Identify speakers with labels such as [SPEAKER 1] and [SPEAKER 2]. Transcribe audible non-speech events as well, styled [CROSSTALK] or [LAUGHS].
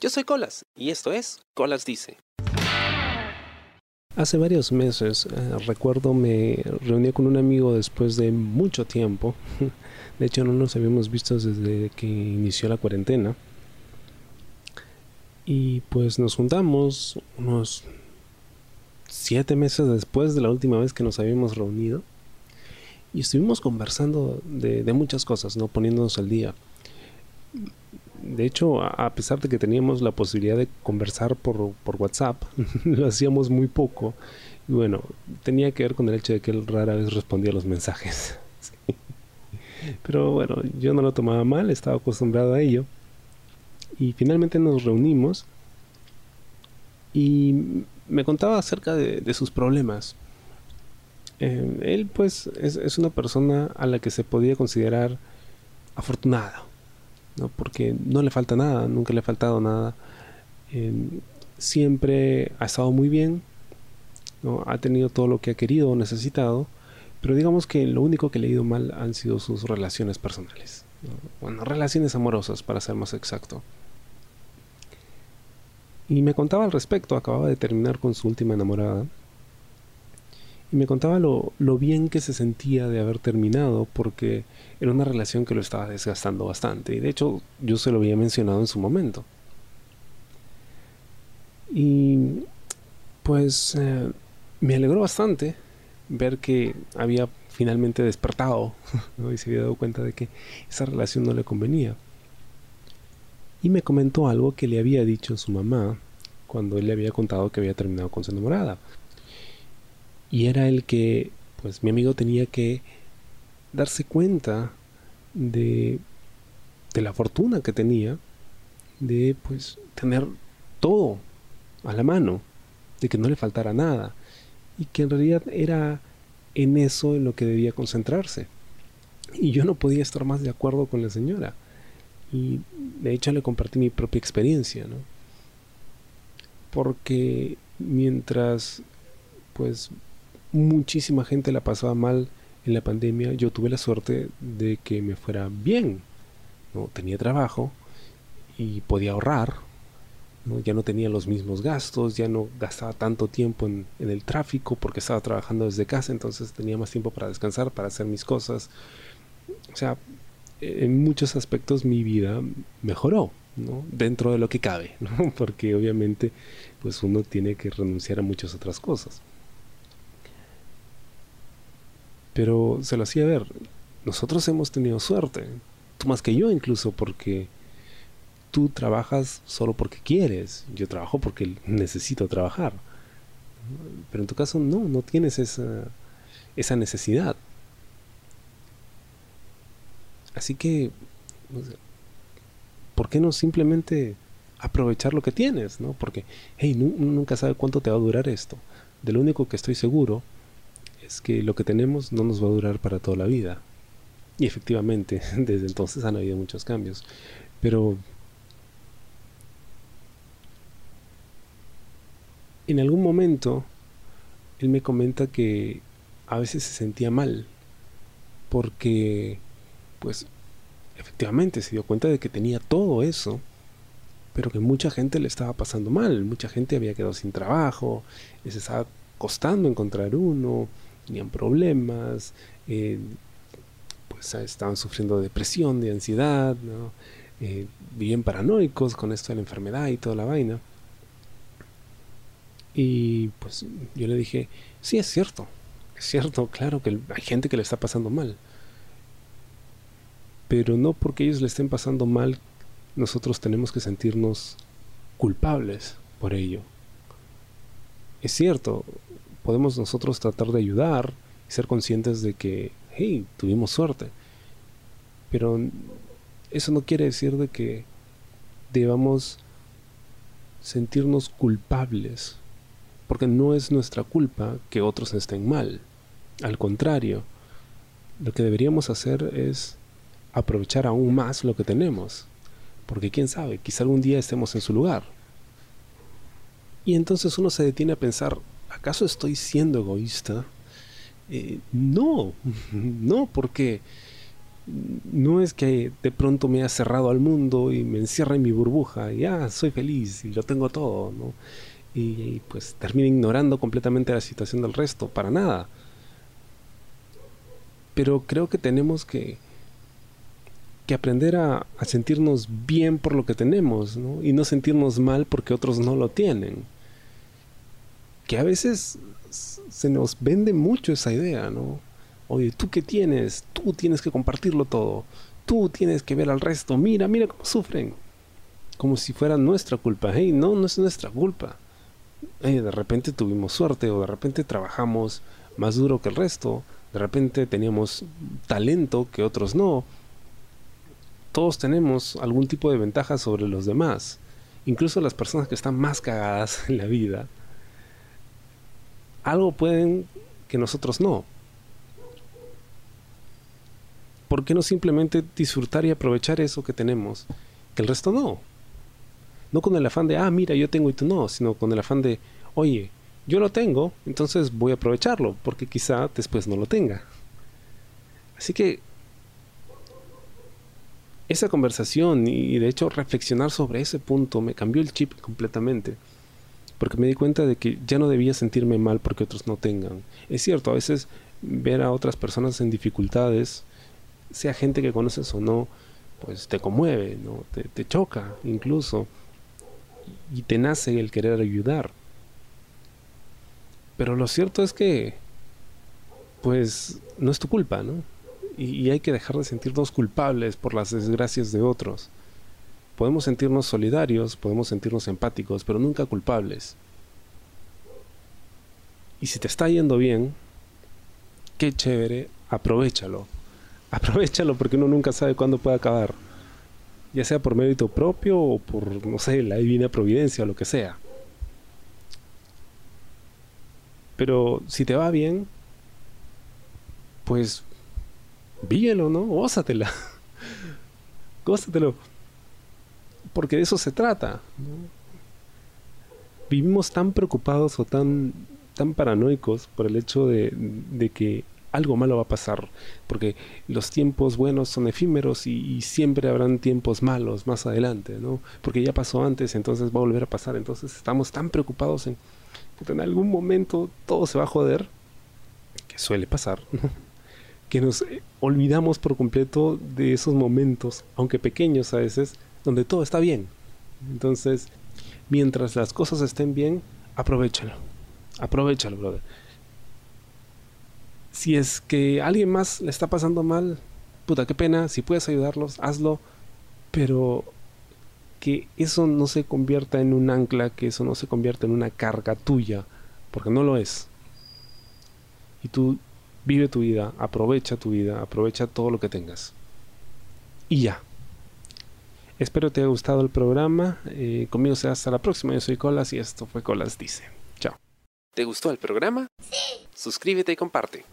[SPEAKER 1] Yo soy Colas y esto es Colas Dice.
[SPEAKER 2] Hace varios meses, eh, recuerdo, me reuní con un amigo después de mucho tiempo. [LAUGHS] De hecho, no nos habíamos visto desde que inició la cuarentena. Y pues nos juntamos unos siete meses después de la última vez que nos habíamos reunido. Y estuvimos conversando de, de muchas cosas, ¿no? Poniéndonos al día de hecho, a pesar de que teníamos la posibilidad de conversar por, WhatsApp, [LAUGHS] lo hacíamos muy poco. Y bueno, tenía que ver con el hecho de que él rara vez respondía a los mensajes. [LAUGHS] Pero bueno, yo no lo tomaba mal, estaba acostumbrado a ello. Y finalmente nos reunimos y me contaba acerca de, sus problemas. Eh, él pues es, es una persona a la que se podía considerar afortunada ¿no? porque no le falta nada, nunca le ha faltado nada. siempre ha estado muy bien, ¿no? ha tenido todo lo que ha querido o necesitado, pero digamos que lo único que le ha ido mal han sido sus relaciones personales. Bueno, relaciones amorosas, para ser más exacto. Y me contaba al respecto, acababa de terminar con su última enamorada y me contaba lo, bien que se sentía de haber terminado porque era una relación que lo estaba desgastando bastante. Y de hecho yo se lo había mencionado en su momento. Y pues eh, me alegró bastante ver que había finalmente despertado [LAUGHS] y se había dado cuenta de que esa relación no le convenía. Y me comentó algo que le había dicho su mamá cuando él le había contado que había terminado con su enamorada y era el que pues mi amigo tenía que darse cuenta de, de la fortuna que tenía de pues tener todo a la mano, de que no le faltara nada y que en realidad era en eso en lo que debía concentrarse. Y yo no podía estar más de acuerdo con la señora. Y de hecho le compartí mi propia experiencia, ¿no? Porque mientras pues muchísima gente la pasaba mal en la pandemia. Yo tuve la suerte de que me fuera bien. ¿no? Tenía trabajo y podía ahorrar. ¿no? Ya no tenía los mismos gastos, ya no gastaba tanto tiempo en, el tráfico porque estaba trabajando desde casa, entonces tenía más tiempo para descansar, para hacer mis cosas. O sea, en muchos aspectos mi vida mejoró. ¿no? dentro de lo que cabe, [LAUGHS] porque obviamente pues uno tiene que renunciar a muchas otras cosas. Pero se lo hacía ver. Nosotros hemos tenido suerte. Tú más que yo incluso porque tú trabajas solo porque quieres. Yo trabajo porque necesito trabajar. Pero en tu caso no, no tienes esa, esa necesidad. Así que, ¿por qué no simplemente aprovechar lo que tienes? ¿no? Porque, hey, nunca sabe cuánto te va a durar esto. De lo único que estoy seguro es que lo que tenemos no nos va a durar para toda la vida. Y efectivamente, [LAUGHS] desde entonces han habido muchos cambios. Pero en algún momento él me comenta que a veces se sentía mal porque pues efectivamente se dio cuenta de que tenía todo eso pero que mucha gente le estaba pasando mal mucha gente había quedado sin trabajo les estaba costando encontrar uno tenían problemas, eh, pues estaban sufriendo de depresión, de ansiedad, ¿no? Eh, vivían paranoicos con esto de la enfermedad y toda la vaina. Y pues yo le dije, sí, es cierto, es cierto, claro que hay gente que le está pasando mal. Pero no porque ellos le estén pasando mal, nosotros tenemos que sentirnos culpables por ello. Es cierto, podemos nosotros tratar de ayudar y ser conscientes de que, hey, tuvimos suerte. Pero eso no quiere decir de que debamos sentirnos culpables, porque no es nuestra culpa que otros estén mal. Al contrario, lo que deberíamos hacer es aprovechar aún más lo que tenemos, porque quién sabe, quizá algún día estemos en su lugar. Y entonces uno se detiene a pensar, ¿acaso estoy siendo egoísta? Eh, no, [LAUGHS] no, porque no es que de pronto me haya cerrado al mundo y me encierra en mi burbuja y ya soy feliz y lo tengo todo, ¿no? Y, pues termino ignorando completamente la situación del resto, para nada. Pero creo que tenemos que, que aprender a, a sentirnos bien por lo que tenemos, ¿no? Y no sentirnos mal porque otros no lo tienen. Que a veces se nos vende mucho esa idea, ¿no? Oye, ¿tú qué tienes? Tú tienes que compartirlo todo. Tú tienes que ver al resto. Mira, mira cómo sufren. Como si fuera nuestra culpa. Hey, no, no es nuestra culpa. de repente tuvimos suerte o de repente trabajamos más duro que el resto. De repente teníamos talento que otros no. Todos tenemos algún tipo de ventaja sobre los demás. Incluso las personas que están más cagadas [LAUGHS] en la vida. Algo pueden que nosotros no. ¿por qué no simplemente disfrutar y aprovechar eso que tenemos? Que el resto no. No con el afán de, ah, mira, yo tengo y tú no, sino con el afán de, oye, yo lo tengo, entonces voy a aprovecharlo, porque quizá después no lo tenga. Así que esa conversación y de hecho reflexionar sobre ese punto me cambió el chip completamente. Porque me di cuenta de que ya no debía sentirme mal porque otros no tengan. Es cierto, a veces ver a otras personas en dificultades sea gente que conoces o no, pues te conmueve, ¿no? te, choca incluso, y te nace el querer ayudar. Pero lo cierto es que, pues, no es tu culpa, ¿no? Y, y, hay que dejar de sentirnos culpables por las desgracias de otros. Podemos sentirnos solidarios, podemos sentirnos empáticos, pero nunca culpables. Y si te está yendo bien, qué chévere, aprovechalo [LAUGHS] aprovechalo porque uno nunca sabe cuándo puede acabar. Ya sea por mérito propio o por, no sé, la divina providencia o lo que sea. Pero si te va bien, pues víelo, ¿no? Gózatela. [LAUGHS] Gózatelo. Porque de eso se trata. Vivimos tan preocupados o tan, tan paranoicos por el hecho de, de que algo malo va a pasar, porque los tiempos buenos son efímeros y, siempre habrán tiempos malos más adelante, ¿no? Porque ya pasó antes, entonces va a volver a pasar, entonces estamos tan preocupados en que en algún momento todo se va a joder, que suele pasar, que nos olvidamos por completo de esos momentos, aunque pequeños a veces, donde todo está bien. Entonces, mientras las cosas estén bien, aprovechalo. Aprovechalo, brother si es que alguien más le está pasando mal, puta, qué pena, si puedes ayudarlos, hazlo, pero que eso no se convierta en un ancla, que eso no se convierta en una carga tuya, porque no lo es. Y tú vive tu vida, aprovecha tu vida, aprovecha todo lo que tengas. Y ya. Espero te haya gustado el programa. Eh, conmigo será hasta la próxima. Yo soy Colas y esto fue Colas Dice. Chao.
[SPEAKER 1] ¿Te gustó el programa? Sí. Suscríbete y comparte.